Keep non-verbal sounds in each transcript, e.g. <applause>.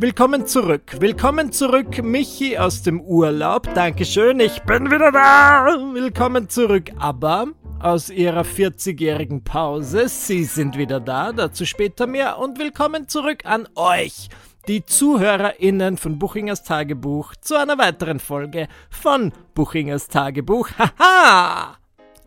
Willkommen zurück. Willkommen zurück, Michi aus dem Urlaub. Dankeschön, ich bin wieder da. Willkommen zurück, aber aus ihrer 40-jährigen Pause. Sie sind wieder da, dazu später mehr. Und willkommen zurück an euch, die ZuhörerInnen von Buchingers Tagebuch, zu einer weiteren Folge von Buchingers Tagebuch. Haha!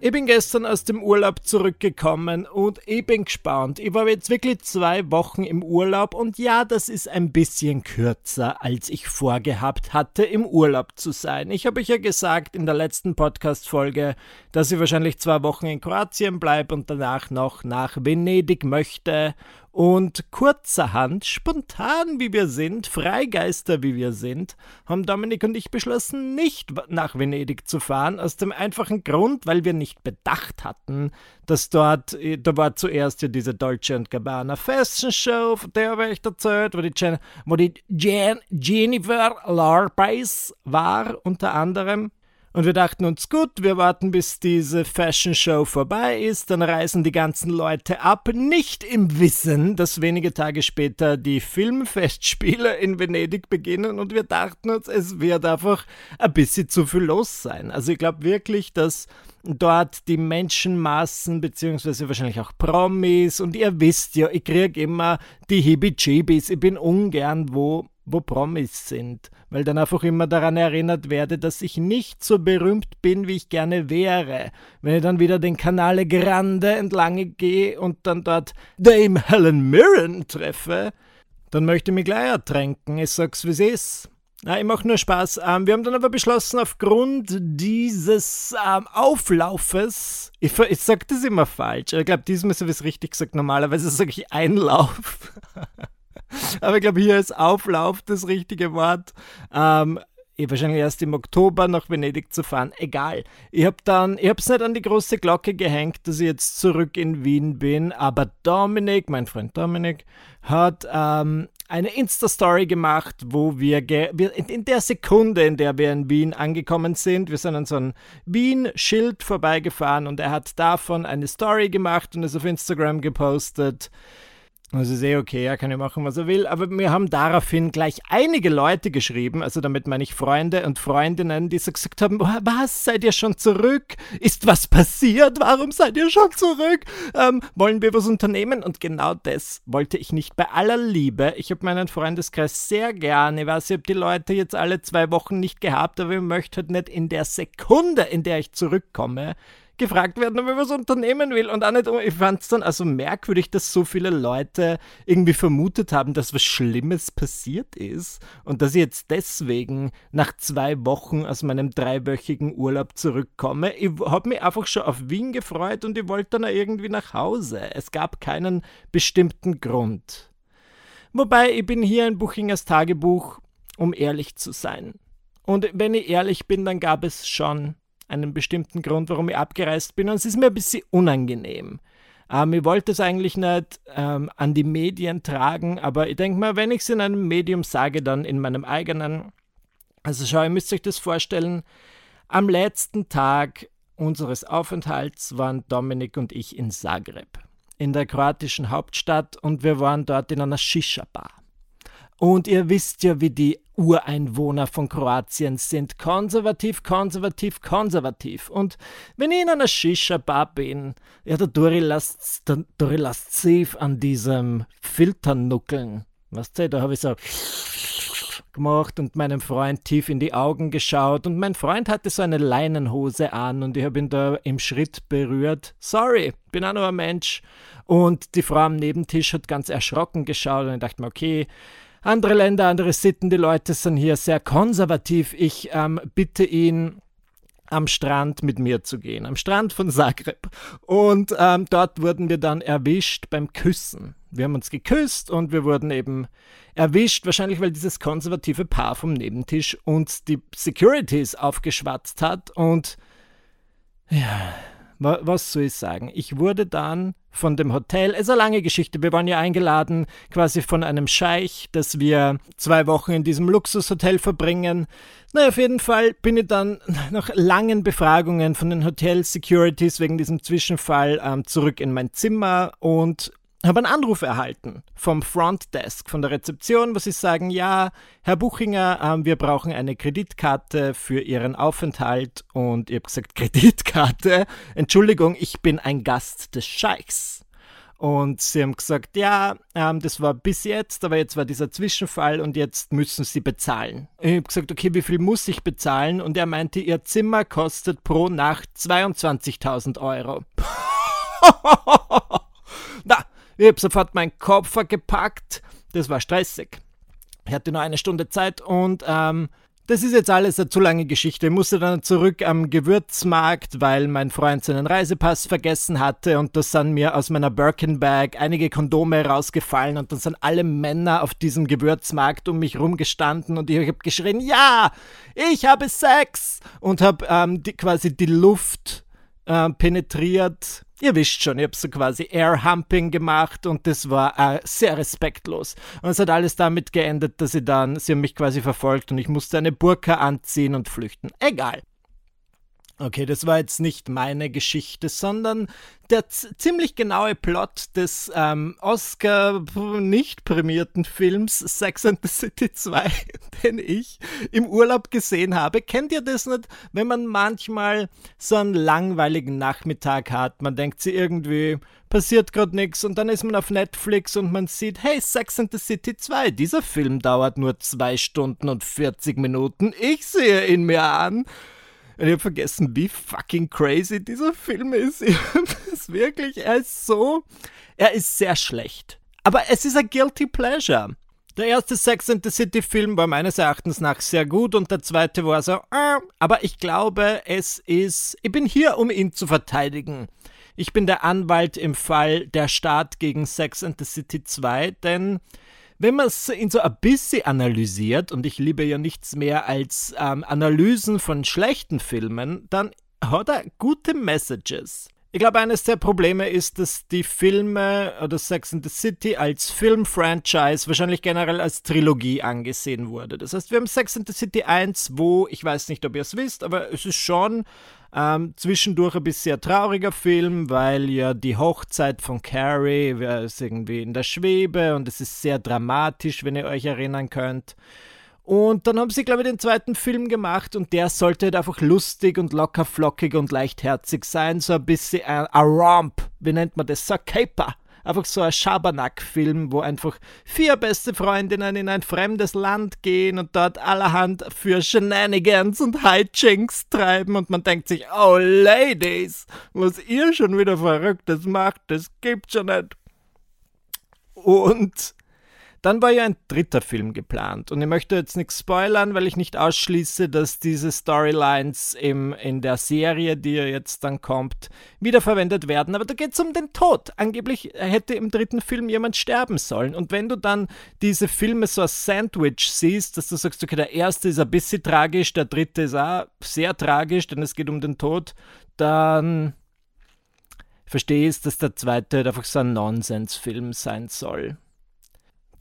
Ich bin gestern aus dem Urlaub zurückgekommen und ich bin gespannt. Ich war jetzt wirklich zwei Wochen im Urlaub und ja, das ist ein bisschen kürzer, als ich vorgehabt hatte, im Urlaub zu sein. Ich habe euch ja gesagt in der letzten Podcast-Folge, dass ich wahrscheinlich zwei Wochen in Kroatien bleibe und danach noch nach Venedig möchte und kurzerhand, spontan wie wir sind, Freigeister wie wir sind, haben Dominik und ich beschlossen, nicht nach Venedig zu fahren, aus dem einfachen Grund, weil wir nicht bedacht hatten, dass dort, äh, da war zuerst ja diese Dolce Gabbana Fashion Show, von der habe ich erzählt, wo die, Jen, wo die Jen, Jennifer Lopez war, unter anderem. Und wir dachten uns, gut, wir warten, bis diese Fashion Show vorbei ist, dann reisen die ganzen Leute ab, nicht im Wissen, dass wenige Tage später die Filmfestspiele in Venedig beginnen. Und wir dachten uns, es wird einfach ein bisschen zu viel los sein. Also ich glaube wirklich, dass dort die Menschenmassen, beziehungsweise wahrscheinlich auch Promis, und ihr wisst ja, ich kriege immer die Hibijibis, ich bin ungern wo wo Promis sind, weil dann einfach immer daran erinnert werde, dass ich nicht so berühmt bin, wie ich gerne wäre. Wenn ich dann wieder den Canale Grande entlang gehe und dann dort Dame Helen Mirren treffe, dann möchte ich mich gleich ertränken. Ich sag's, wie es ist. Na, ich mache nur Spaß. Ähm, wir haben dann aber beschlossen, aufgrund dieses ähm, Auflaufes, ich, ich sage das immer falsch, ich glaube, diesmal habe ich es richtig gesagt. Normalerweise sage ich Einlauf. <laughs> Aber ich glaube, hier ist Auflauf das richtige Wort. Ähm, ich wahrscheinlich erst im Oktober nach Venedig zu fahren. Egal. Ich habe dann, ich habe es nicht an die große Glocke gehängt, dass ich jetzt zurück in Wien bin, aber Dominik, mein Freund Dominik, hat ähm, eine Insta-Story gemacht, wo wir, wir, in der Sekunde, in der wir in Wien angekommen sind, wir sind an so einem Wien-Schild vorbeigefahren und er hat davon eine Story gemacht und es auf Instagram gepostet. Also sehr okay, er kann ja machen, was er will. Aber wir haben daraufhin gleich einige Leute geschrieben, also damit meine ich Freunde und Freundinnen, die so gesagt haben, was, seid ihr schon zurück? Ist was passiert? Warum seid ihr schon zurück? Ähm, wollen wir was unternehmen? Und genau das wollte ich nicht bei aller Liebe. Ich habe meinen Freundeskreis sehr gerne. Ich weiß, ich habe die Leute jetzt alle zwei Wochen nicht gehabt, aber ich möchte halt nicht in der Sekunde, in der ich zurückkomme, gefragt werden, ob ich was unternehmen will. Und auch nicht, ich fand es dann also merkwürdig, dass so viele Leute irgendwie vermutet haben, dass was Schlimmes passiert ist und dass ich jetzt deswegen nach zwei Wochen aus meinem dreiwöchigen Urlaub zurückkomme. Ich habe mich einfach schon auf Wien gefreut und ich wollte dann irgendwie nach Hause. Es gab keinen bestimmten Grund. Wobei, ich bin hier in Buchingers Tagebuch, um ehrlich zu sein. Und wenn ich ehrlich bin, dann gab es schon einen bestimmten Grund, warum ich abgereist bin und es ist mir ein bisschen unangenehm. Ähm, ich wollte es eigentlich nicht ähm, an die Medien tragen, aber ich denke mal, wenn ich es in einem Medium sage, dann in meinem eigenen. Also schau, ihr müsst euch das vorstellen. Am letzten Tag unseres Aufenthalts waren Dominik und ich in Zagreb, in der kroatischen Hauptstadt, und wir waren dort in einer Shisha-Bar. Und ihr wisst ja, wie die Ureinwohner von Kroatien sind. Konservativ, konservativ, konservativ. Und wenn ich in einer Shisha-Bar bin, ja, da lasst safe an diesem Filter nuckeln. Weißt du, da habe ich so gemacht und meinem Freund tief in die Augen geschaut und mein Freund hatte so eine Leinenhose an und ich habe ihn da im Schritt berührt. Sorry, bin auch nur ein Mensch. Und die Frau am Nebentisch hat ganz erschrocken geschaut und ich dachte mir, okay, andere Länder, andere Sitten, die Leute sind hier sehr konservativ. Ich ähm, bitte ihn, am Strand mit mir zu gehen, am Strand von Zagreb. Und ähm, dort wurden wir dann erwischt beim Küssen. Wir haben uns geküsst und wir wurden eben erwischt, wahrscheinlich weil dieses konservative Paar vom Nebentisch uns die Securities aufgeschwatzt hat und ja, was soll ich sagen? Ich wurde dann von dem Hotel, es ist eine lange Geschichte, wir waren ja eingeladen quasi von einem Scheich, dass wir zwei Wochen in diesem Luxushotel verbringen. Na, auf jeden Fall bin ich dann <laughs> nach langen Befragungen von den Hotel Securities wegen diesem Zwischenfall ähm, zurück in mein Zimmer und habe einen Anruf erhalten vom Frontdesk, von der Rezeption, wo sie sagen, ja, Herr Buchinger, äh, wir brauchen eine Kreditkarte für Ihren Aufenthalt. Und ich habe gesagt, <laughs> Kreditkarte? Entschuldigung, ich bin ein Gast des Scheichs. Und sie haben gesagt, ja, ähm, das war bis jetzt, aber jetzt war dieser Zwischenfall und jetzt müssen sie bezahlen. Ich habe gesagt, okay, wie viel muss ich bezahlen? Und er meinte, ihr Zimmer kostet pro Nacht 22.000 Euro. <laughs> Ich habe sofort meinen Koffer gepackt. Das war stressig. Ich hatte nur eine Stunde Zeit und ähm, das ist jetzt alles eine zu lange Geschichte. Ich musste dann zurück am Gewürzmarkt, weil mein Freund seinen Reisepass vergessen hatte und da sind mir aus meiner Birkenbag einige Kondome rausgefallen und dann sind alle Männer auf diesem Gewürzmarkt um mich rumgestanden und ich habe geschrien, ja, ich habe Sex und habe ähm, die, quasi die Luft äh, penetriert Ihr wisst schon, ich habe so quasi Airhumping gemacht und das war äh, sehr respektlos. Und es hat alles damit geendet, dass sie dann, sie haben mich quasi verfolgt und ich musste eine Burka anziehen und flüchten. Egal. Okay, das war jetzt nicht meine Geschichte, sondern der ziemlich genaue Plot des ähm, Oscar nicht prämierten Films Sex and the City 2, <laughs> den ich im Urlaub gesehen habe. Kennt ihr das nicht, wenn man manchmal so einen langweiligen Nachmittag hat? Man denkt sich irgendwie, passiert gerade nichts und dann ist man auf Netflix und man sieht, hey, Sex and the City 2, dieser Film dauert nur 2 Stunden und 40 Minuten. Ich sehe ihn mir an. Und ich habe vergessen, wie fucking crazy dieser Film ist. <laughs> ist wirklich, er ist so, er ist sehr schlecht. Aber es ist ein guilty pleasure. Der erste Sex and the City Film war meines Erachtens nach sehr gut und der zweite war so, äh, aber ich glaube, es ist, ich bin hier, um ihn zu verteidigen. Ich bin der Anwalt im Fall der Staat gegen Sex and the City 2, denn wenn man es in so ein bisschen analysiert, und ich liebe ja nichts mehr als ähm, Analysen von schlechten Filmen, dann hat er gute Messages. Ich glaube, eines der Probleme ist, dass die Filme oder Sex in the City als Filmfranchise wahrscheinlich generell als Trilogie angesehen wurde. Das heißt, wir haben Sex in the City 1, wo, ich weiß nicht, ob ihr es wisst, aber es ist schon ähm, zwischendurch ein bisschen trauriger Film, weil ja die Hochzeit von Carrie ist irgendwie in der Schwebe und es ist sehr dramatisch, wenn ihr euch erinnern könnt. Und dann haben sie, glaube ich, den zweiten Film gemacht und der sollte halt einfach lustig und locker flockig und leichtherzig sein. So ein bisschen ein, ein Romp, wie nennt man das? So ein Caper einfach so ein Schabernack-Film, wo einfach vier beste Freundinnen in ein fremdes Land gehen und dort allerhand für Shenanigans und Hijinks treiben und man denkt sich, oh Ladies, was ihr schon wieder Verrücktes macht, das gibt's schon nicht. Und dann war ja ein dritter Film geplant und ich möchte jetzt nichts spoilern, weil ich nicht ausschließe, dass diese Storylines im, in der Serie, die ja jetzt dann kommt, wiederverwendet werden. Aber da geht es um den Tod. Angeblich hätte im dritten Film jemand sterben sollen. Und wenn du dann diese Filme so als Sandwich siehst, dass du sagst, okay, der erste ist ein bisschen tragisch, der dritte ist auch sehr tragisch, denn es geht um den Tod, dann verstehe ich, dass der zweite einfach so ein Nonsensfilm sein soll.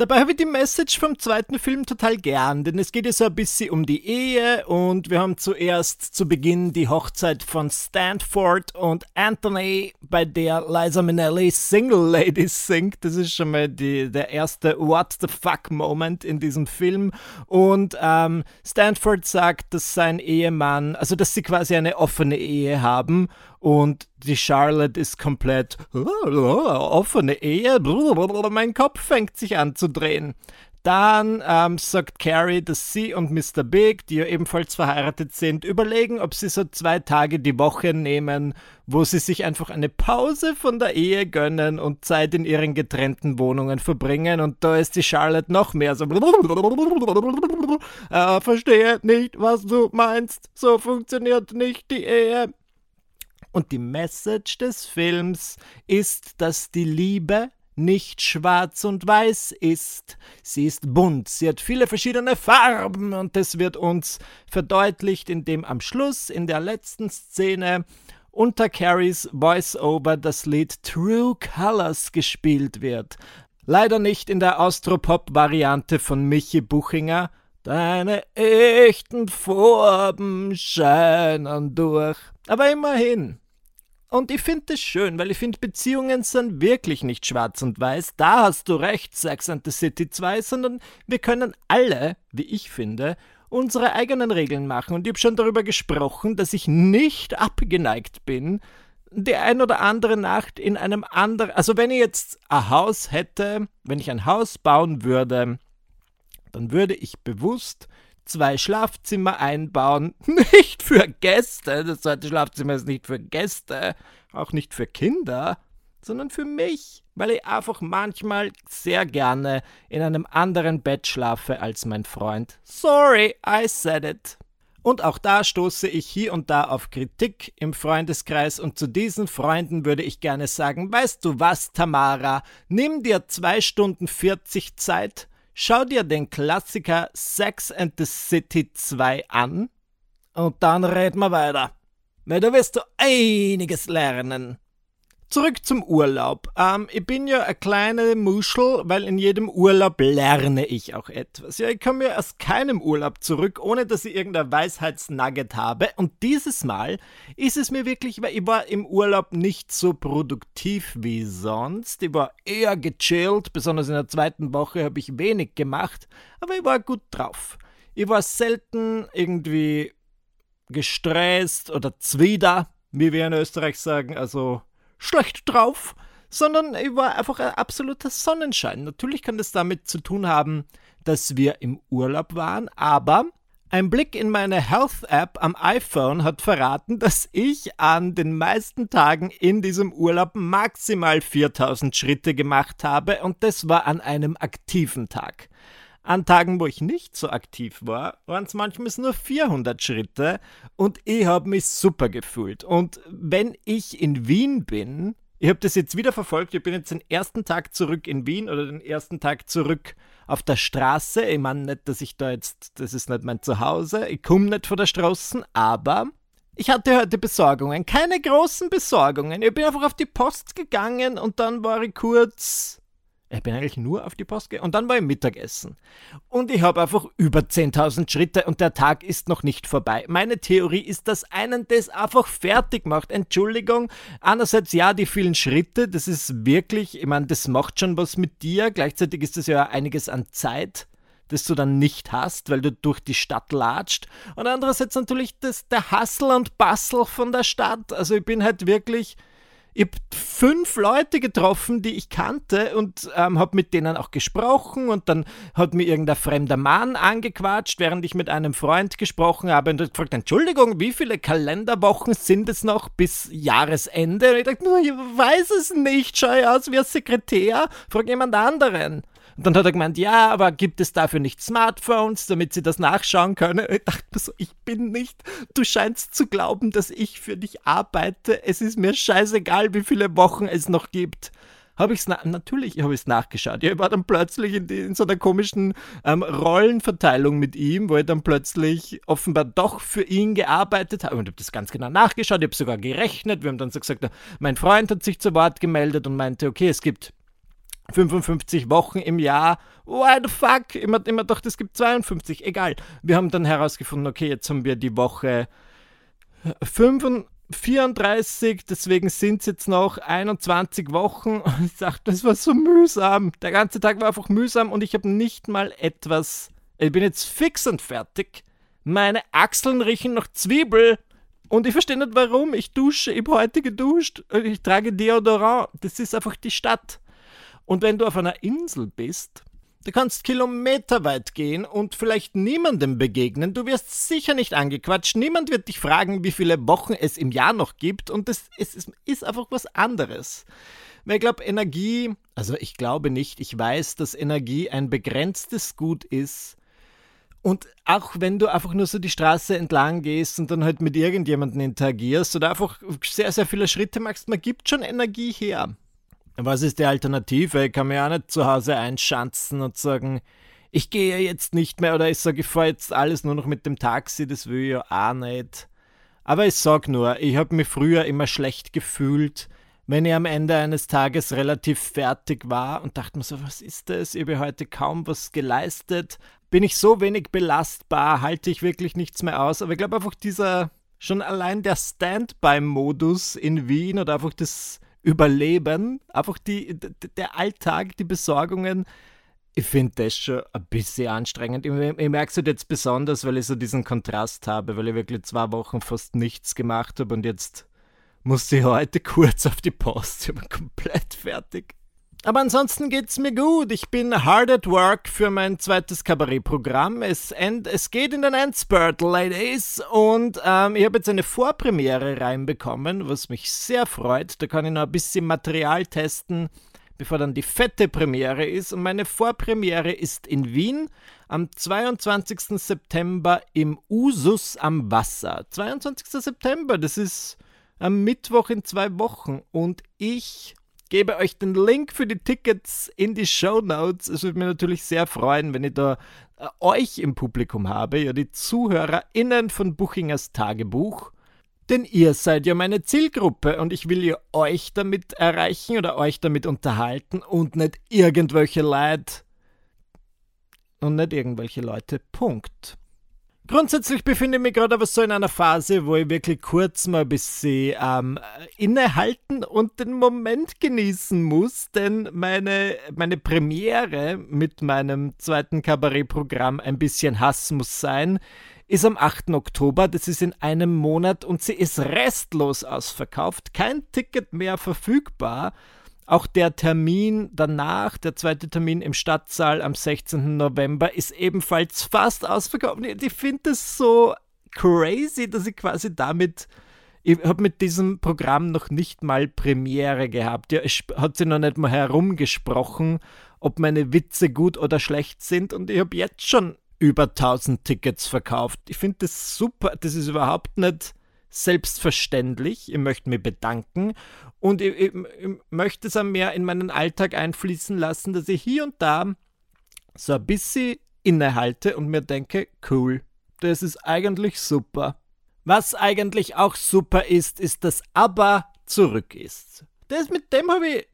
Dabei habe ich die Message vom zweiten Film total gern, denn es geht ja so ein bisschen um die Ehe und wir haben zuerst zu Beginn die Hochzeit von Stanford und Anthony, bei der Liza Minnelli Single Ladies singt. Das ist schon mal die, der erste What the fuck Moment in diesem Film. Und ähm, Stanford sagt, dass sein Ehemann, also dass sie quasi eine offene Ehe haben und die Charlotte ist komplett offene Ehe. Mein Kopf fängt sich an zu drehen. Dann ähm, sagt Carrie, dass sie und Mr. Big, die ja ebenfalls verheiratet sind, überlegen, ob sie so zwei Tage die Woche nehmen, wo sie sich einfach eine Pause von der Ehe gönnen und Zeit in ihren getrennten Wohnungen verbringen. Und da ist die Charlotte noch mehr so. Äh, verstehe nicht, was du meinst. So funktioniert nicht die Ehe. Und die Message des Films ist, dass die Liebe nicht schwarz und weiß ist. Sie ist bunt, sie hat viele verschiedene Farben und das wird uns verdeutlicht, indem am Schluss in der letzten Szene unter Carries Voice-Over das Lied True Colors gespielt wird. Leider nicht in der Austropop-Variante von Michi Buchinger. Deine echten Farben scheinen durch. Aber immerhin. Und ich finde das schön, weil ich finde, Beziehungen sind wirklich nicht schwarz und weiß. Da hast du recht, Sex and the City 2, sondern wir können alle, wie ich finde, unsere eigenen Regeln machen. Und ich habe schon darüber gesprochen, dass ich nicht abgeneigt bin, die ein oder andere Nacht in einem anderen. Also, wenn ich jetzt ein Haus hätte, wenn ich ein Haus bauen würde, dann würde ich bewusst zwei Schlafzimmer einbauen. <laughs> Nicht für Gäste. Das zweite Schlafzimmer ist nicht für Gäste, auch nicht für Kinder, sondern für mich, weil ich einfach manchmal sehr gerne in einem anderen Bett schlafe als mein Freund. Sorry, I said it. Und auch da stoße ich hier und da auf Kritik im Freundeskreis und zu diesen Freunden würde ich gerne sagen, weißt du was, Tamara, nimm dir zwei Stunden 40 Zeit, schau dir den Klassiker Sex and the City 2 an und dann reden wir weiter. Weil da wirst du einiges lernen. Zurück zum Urlaub. Ähm, ich bin ja eine kleine Muschel, weil in jedem Urlaub lerne ich auch etwas. Ja, ich komme ja aus keinem Urlaub zurück, ohne dass ich irgendein Weisheitsnugget habe. Und dieses Mal ist es mir wirklich, weil ich war im Urlaub nicht so produktiv wie sonst. Ich war eher gechillt, besonders in der zweiten Woche habe ich wenig gemacht, aber ich war gut drauf. Ich war selten irgendwie gestresst oder zwider, wie wir in Österreich sagen, also schlecht drauf, sondern ich war einfach ein absoluter Sonnenschein. Natürlich kann das damit zu tun haben, dass wir im Urlaub waren, aber ein Blick in meine Health-App am iPhone hat verraten, dass ich an den meisten Tagen in diesem Urlaub maximal 4000 Schritte gemacht habe und das war an einem aktiven Tag. An Tagen, wo ich nicht so aktiv war, waren es manchmal nur 400 Schritte und ich habe mich super gefühlt. Und wenn ich in Wien bin, ich habe das jetzt wieder verfolgt, ich bin jetzt den ersten Tag zurück in Wien oder den ersten Tag zurück auf der Straße. Ich meine nicht, dass ich da jetzt, das ist nicht mein Zuhause, ich komme nicht von der Straße, aber ich hatte heute Besorgungen, keine großen Besorgungen. Ich bin einfach auf die Post gegangen und dann war ich kurz ich bin eigentlich nur auf die Post gegangen und dann war ich Mittagessen. Und ich habe einfach über 10.000 Schritte und der Tag ist noch nicht vorbei. Meine Theorie ist, dass einen das einfach fertig macht. Entschuldigung. Einerseits ja, die vielen Schritte, das ist wirklich, ich meine, das macht schon was mit dir. Gleichzeitig ist das ja einiges an Zeit das du dann nicht hast, weil du durch die Stadt latscht. Und andererseits natürlich das, der Hassel und Bassel von der Stadt. Also ich bin halt wirklich ich habe fünf Leute getroffen, die ich kannte und ähm, habe mit denen auch gesprochen und dann hat mir irgendein fremder Mann angequatscht, während ich mit einem Freund gesprochen habe und hat gefragt, Entschuldigung, wie viele Kalenderwochen sind es noch bis Jahresende? Und ich dachte, ich weiß es nicht, schau aus wie ein Sekretär, frag jemand anderen. Und dann hat er gemeint, ja, aber gibt es dafür nicht Smartphones, damit sie das nachschauen können? Ich dachte so, ich bin nicht, du scheinst zu glauben, dass ich für dich arbeite. Es ist mir scheißegal, wie viele Wochen es noch gibt. Habe ich es natürlich habe ich es nachgeschaut. Ich war dann plötzlich in, in so einer komischen ähm, Rollenverteilung mit ihm, wo ich dann plötzlich offenbar doch für ihn gearbeitet habe. Und habe das ganz genau nachgeschaut. Ich habe sogar gerechnet. Wir haben dann so gesagt, mein Freund hat sich zu Wort gemeldet und meinte, okay, es gibt 55 Wochen im Jahr. What the fuck? Immer, immer doch, es gibt 52. Egal. Wir haben dann herausgefunden, okay, jetzt haben wir die Woche 34, deswegen sind es jetzt noch 21 Wochen. <laughs> Und ich dachte, das war so mühsam. Der ganze Tag war einfach mühsam und ich habe nicht mal etwas. Ich bin jetzt fix und fertig. Meine Achseln riechen nach Zwiebel. Und ich verstehe nicht warum. Ich dusche, ich habe heute geduscht. Ich trage Deodorant. Das ist einfach die Stadt. Und wenn du auf einer Insel bist, du kannst kilometerweit gehen und vielleicht niemandem begegnen. Du wirst sicher nicht angequatscht. Niemand wird dich fragen, wie viele Wochen es im Jahr noch gibt. Und es, es ist einfach was anderes. Weil ich glaube, Energie, also ich glaube nicht, ich weiß, dass Energie ein begrenztes Gut ist. Und auch wenn du einfach nur so die Straße entlang gehst und dann halt mit irgendjemandem interagierst oder einfach sehr, sehr viele Schritte machst, man gibt schon Energie her. Was ist die Alternative? Ich kann mir auch nicht zu Hause einschanzen und sagen, ich gehe jetzt nicht mehr oder ich sage, ich fahre jetzt alles nur noch mit dem Taxi, das will ich ja auch nicht. Aber ich sag nur, ich habe mich früher immer schlecht gefühlt, wenn ich am Ende eines Tages relativ fertig war und dachte mir so, was ist das? Ich habe heute kaum was geleistet. Bin ich so wenig belastbar, halte ich wirklich nichts mehr aus. Aber ich glaube einfach dieser Schon allein der Standby-Modus in Wien oder einfach das Überleben, einfach die, der Alltag, die Besorgungen, ich finde das schon ein bisschen anstrengend. Ich, ich merke es halt jetzt besonders, weil ich so diesen Kontrast habe, weil ich wirklich zwei Wochen fast nichts gemacht habe und jetzt musste ich heute <laughs> kurz auf die Post. Ich bin komplett fertig. Aber ansonsten geht's mir gut. Ich bin hard at work für mein zweites Kabarettprogramm. Es, es geht in den Endspurt, Ladies. Und ähm, ich habe jetzt eine Vorpremiere reinbekommen, was mich sehr freut. Da kann ich noch ein bisschen Material testen, bevor dann die fette Premiere ist. Und meine Vorpremiere ist in Wien am 22. September im Usus am Wasser. 22. September, das ist am Mittwoch in zwei Wochen. Und ich gebe euch den Link für die Tickets in die Show Notes. Es würde mich natürlich sehr freuen, wenn ich da äh, euch im Publikum habe, ja die ZuhörerInnen von Buchingers Tagebuch. Denn ihr seid ja meine Zielgruppe und ich will ja euch damit erreichen oder euch damit unterhalten und nicht irgendwelche Leute. Und nicht irgendwelche Leute. Punkt. Grundsätzlich befinde ich mich gerade aber so in einer Phase, wo ich wirklich kurz mal ein bisschen ähm, innehalten und den Moment genießen muss, denn meine, meine Premiere mit meinem zweiten Kabarettprogramm Ein bisschen Hass muss sein, ist am 8. Oktober, das ist in einem Monat und sie ist restlos ausverkauft, kein Ticket mehr verfügbar. Auch der Termin danach, der zweite Termin im Stadtsaal am 16. November, ist ebenfalls fast ausverkauft. Ich finde es so crazy, dass ich quasi damit ich habe mit diesem Programm noch nicht mal Premiere gehabt. Ja, es hat sie noch nicht mal herumgesprochen, ob meine Witze gut oder schlecht sind. Und ich habe jetzt schon über 1000 Tickets verkauft. Ich finde das super. Das ist überhaupt nicht selbstverständlich. Ich möchte mich bedanken und ich, ich, ich möchte es mehr in meinen Alltag einfließen lassen, dass ich hier und da so ein bisschen innehalte und mir denke, cool, das ist eigentlich super. Was eigentlich auch super ist, ist, dass Aber zurück ist. Das, mit dem habe ich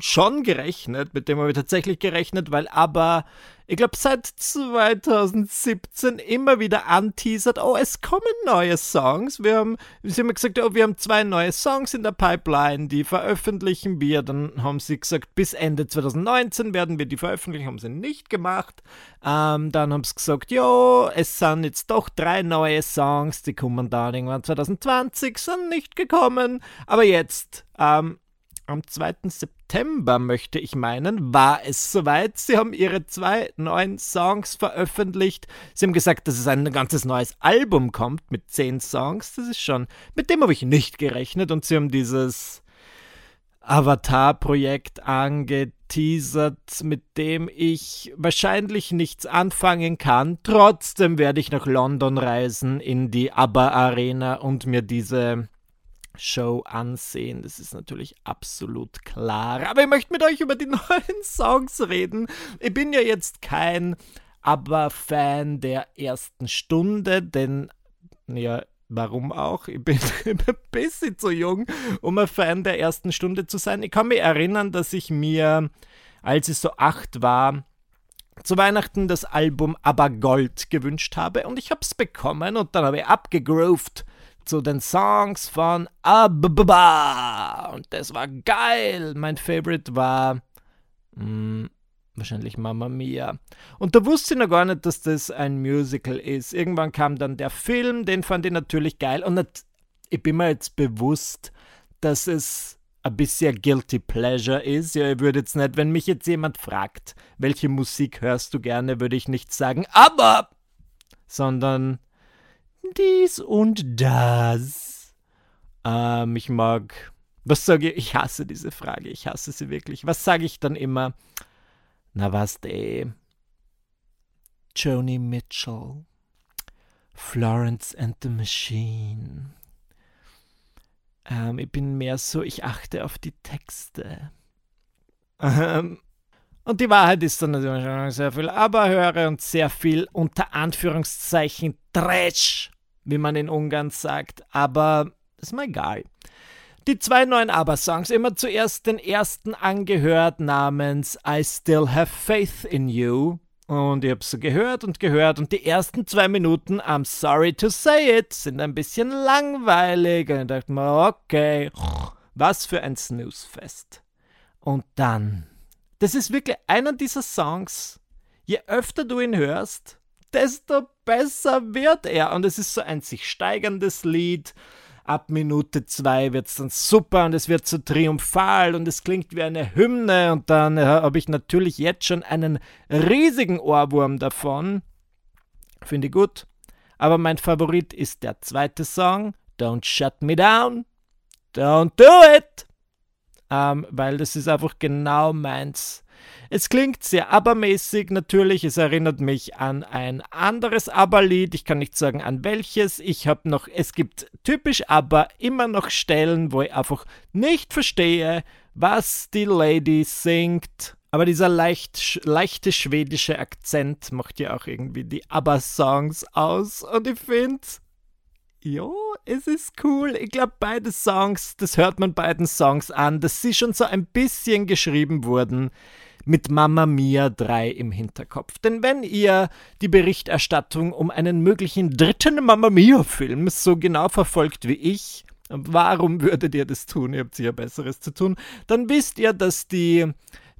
schon gerechnet, mit dem habe ich tatsächlich gerechnet, weil aber ich glaube, seit 2017 immer wieder anteasert, oh, es kommen neue Songs. Wir haben, sie haben gesagt, oh, wir haben zwei neue Songs in der Pipeline, die veröffentlichen wir. Dann haben sie gesagt, bis Ende 2019 werden wir die veröffentlichen, haben sie nicht gemacht. Ähm, dann haben sie gesagt, jo, es sind jetzt doch drei neue Songs, die kommen dann irgendwann 2020, sind nicht gekommen. Aber jetzt, ähm, am 2. September, möchte ich meinen, war es soweit. Sie haben ihre zwei neuen Songs veröffentlicht. Sie haben gesagt, dass es ein ganzes neues Album kommt mit zehn Songs. Das ist schon, mit dem habe ich nicht gerechnet. Und sie haben dieses Avatar-Projekt angeteasert, mit dem ich wahrscheinlich nichts anfangen kann. Trotzdem werde ich nach London reisen in die ABBA Arena und mir diese Show ansehen. Das ist natürlich absolut klar. Aber ich möchte mit euch über die <laughs> neuen Songs reden. Ich bin ja jetzt kein aber-Fan der ersten Stunde, denn ja, warum auch? Ich bin <laughs> ein bisschen zu jung, um ein Fan der ersten Stunde zu sein. Ich kann mich erinnern, dass ich mir, als ich so acht war, zu Weihnachten das Album Aber Gold gewünscht habe und ich habe es bekommen und dann habe ich abgegroovt zu den Songs von Abba. Und das war geil. Mein Favorite war mh, hm, wahrscheinlich Mamma Mia. Und da wusste ich noch gar nicht, dass das ein Musical ist. Irgendwann kam dann der Film, den fand ich natürlich geil. Und nicht, ich bin mir jetzt bewusst, dass es ein bisschen Guilty Pleasure ist. Ja, ich würde jetzt nicht, wenn mich jetzt jemand fragt, welche Musik hörst du gerne, würde ich nicht sagen, aber, sondern dies und das. Ähm, ich mag. Was sage ich? Ich hasse diese Frage. Ich hasse sie wirklich. Was sage ich dann immer? Na was de? Joni Mitchell. Florence and the Machine. Ähm, ich bin mehr so, ich achte auf die Texte. Ähm, und die Wahrheit ist dann natürlich sehr viel Aberhöre und sehr viel unter Anführungszeichen Trash, wie man in Ungarn sagt. Aber ist mir egal. Die zwei neuen Aber-Songs, immer zuerst den ersten angehört namens I Still Have Faith in You. Und ich habe so gehört und gehört und die ersten zwei Minuten, I'm sorry to say it, sind ein bisschen langweilig. Und ich dachte mir, okay, was für ein Snoozefest. Und dann, das ist wirklich einer dieser Songs, je öfter du ihn hörst, desto besser wird er. Und es ist so ein sich steigerndes Lied ab Minute zwei wird es dann super und es wird so triumphal und es klingt wie eine Hymne und dann äh, habe ich natürlich jetzt schon einen riesigen Ohrwurm davon. Finde ich gut. Aber mein Favorit ist der zweite Song, Don't Shut Me Down. Don't do it! Ähm, weil das ist einfach genau meins. Es klingt sehr abermäßig natürlich, es erinnert mich an ein anderes Aberlied, ich kann nicht sagen an welches, ich habe noch, es gibt typisch aber immer noch Stellen, wo ich einfach nicht verstehe, was die Lady singt. Aber dieser leicht, leichte schwedische Akzent macht ja auch irgendwie die ABBA-Songs aus. Und ich finde, ja, es ist cool. Ich glaube, beide Songs, das hört man beiden Songs an, dass sie schon so ein bisschen geschrieben wurden mit Mamma Mia 3 im Hinterkopf. Denn wenn ihr die Berichterstattung um einen möglichen dritten Mamma Mia-Film so genau verfolgt wie ich, warum würdet ihr das tun? Ihr habt sicher Besseres zu tun. Dann wisst ihr, dass die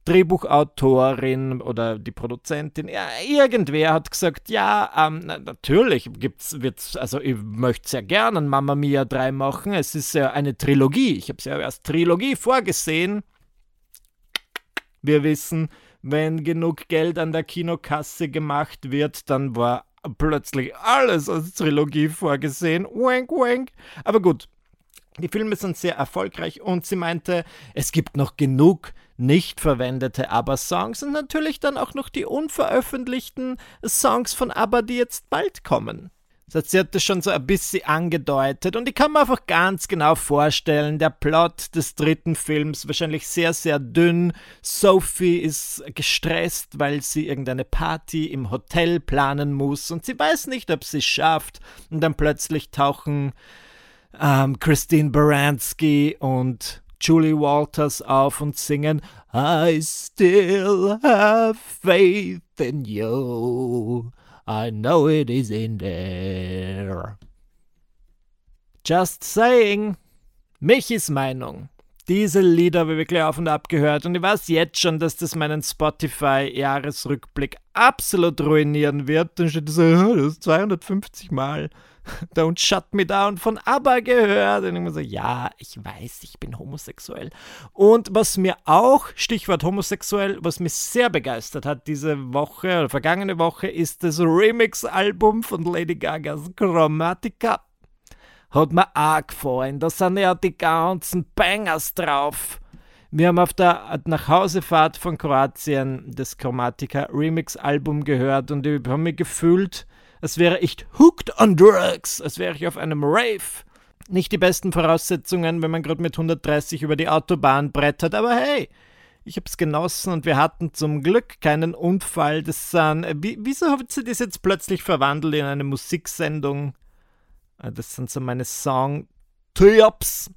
Drehbuchautorin oder die Produzentin, ja, irgendwer hat gesagt, ja, ähm, natürlich gibt's, wird's, also ich möchte sehr gerne Mamma Mia 3 machen. Es ist ja eine Trilogie. Ich habe es ja als Trilogie vorgesehen. Wir wissen, wenn genug Geld an der Kinokasse gemacht wird, dann war plötzlich alles als Trilogie vorgesehen. Wank, wank. Aber gut, die Filme sind sehr erfolgreich und sie meinte, es gibt noch genug nicht verwendete ABBA-Songs und natürlich dann auch noch die unveröffentlichten Songs von ABBA, die jetzt bald kommen. Sie hat das schon so ein bisschen angedeutet und ich kann mir einfach ganz genau vorstellen, der Plot des dritten Films wahrscheinlich sehr, sehr dünn. Sophie ist gestresst, weil sie irgendeine Party im Hotel planen muss und sie weiß nicht, ob sie es schafft. Und dann plötzlich tauchen ähm, Christine Baranski und Julie Walters auf und singen I still have faith in you. I know it is in there. Just saying. Michis Meinung. Diese Lieder habe ich wirklich auf und ab gehört und ich weiß jetzt schon, dass das meinen Spotify-Jahresrückblick absolut ruinieren wird. Dann steht so, das ist 250 Mal. Don't Shut Me Down von ABBA gehört. Und ich muss so, ja, ich weiß, ich bin homosexuell. Und was mir auch, Stichwort homosexuell, was mich sehr begeistert hat diese Woche oder vergangene Woche, ist das Remix-Album von Lady Gagas Chromatica. Hat mir auch gefallen. Da sind ja die ganzen Bangers drauf. Wir haben auf der Nachhausefahrt von Kroatien das Chromatica Remix Album gehört und ich habe mich gefühlt, als wäre ich hooked on drugs, als wäre ich auf einem Rave. Nicht die besten Voraussetzungen, wenn man gerade mit 130 über die Autobahn brettert, aber hey, ich hab's genossen und wir hatten zum Glück keinen Unfall. Das sind, wie, wieso hat sie das jetzt plötzlich verwandelt in eine Musiksendung? Ah, das sind so meine Song-Tipps.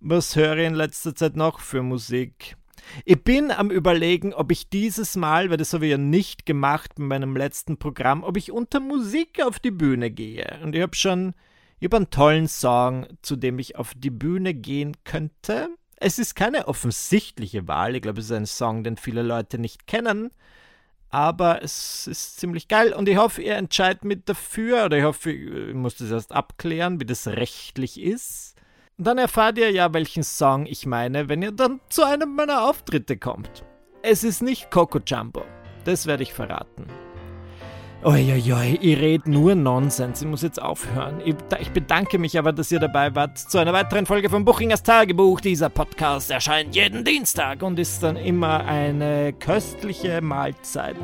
Was höre ich in letzter Zeit noch für Musik? Ich bin am Überlegen, ob ich dieses Mal, weil das habe ich ja nicht gemacht mit meinem letzten Programm, ob ich unter Musik auf die Bühne gehe. Und ich habe schon ich einen tollen Song, zu dem ich auf die Bühne gehen könnte. Es ist keine offensichtliche Wahl. Ich glaube, es ist ein Song, den viele Leute nicht kennen. Aber es ist ziemlich geil und ich hoffe, ihr entscheidet mit dafür oder ich hoffe, ich muss das erst abklären, wie das rechtlich ist. Dann erfahrt ihr ja, welchen Song ich meine, wenn ihr dann zu einem meiner Auftritte kommt. Es ist nicht Coco Jumbo. Das werde ich verraten. Uiuiui, ich rede nur Nonsens. Ich muss jetzt aufhören. Ich, bedanke mich aber, dass ihr dabei wart zu einer weiteren Folge von Buchingers Tagebuch. Dieser Podcast erscheint jeden Dienstag und ist dann immer eine köstliche Mahlzeit.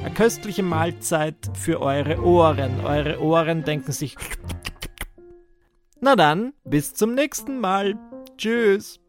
Eine köstliche Mahlzeit für eure Ohren. Eure Ohren denken sich, na dann, bis zum nächsten Mal. Tschüss.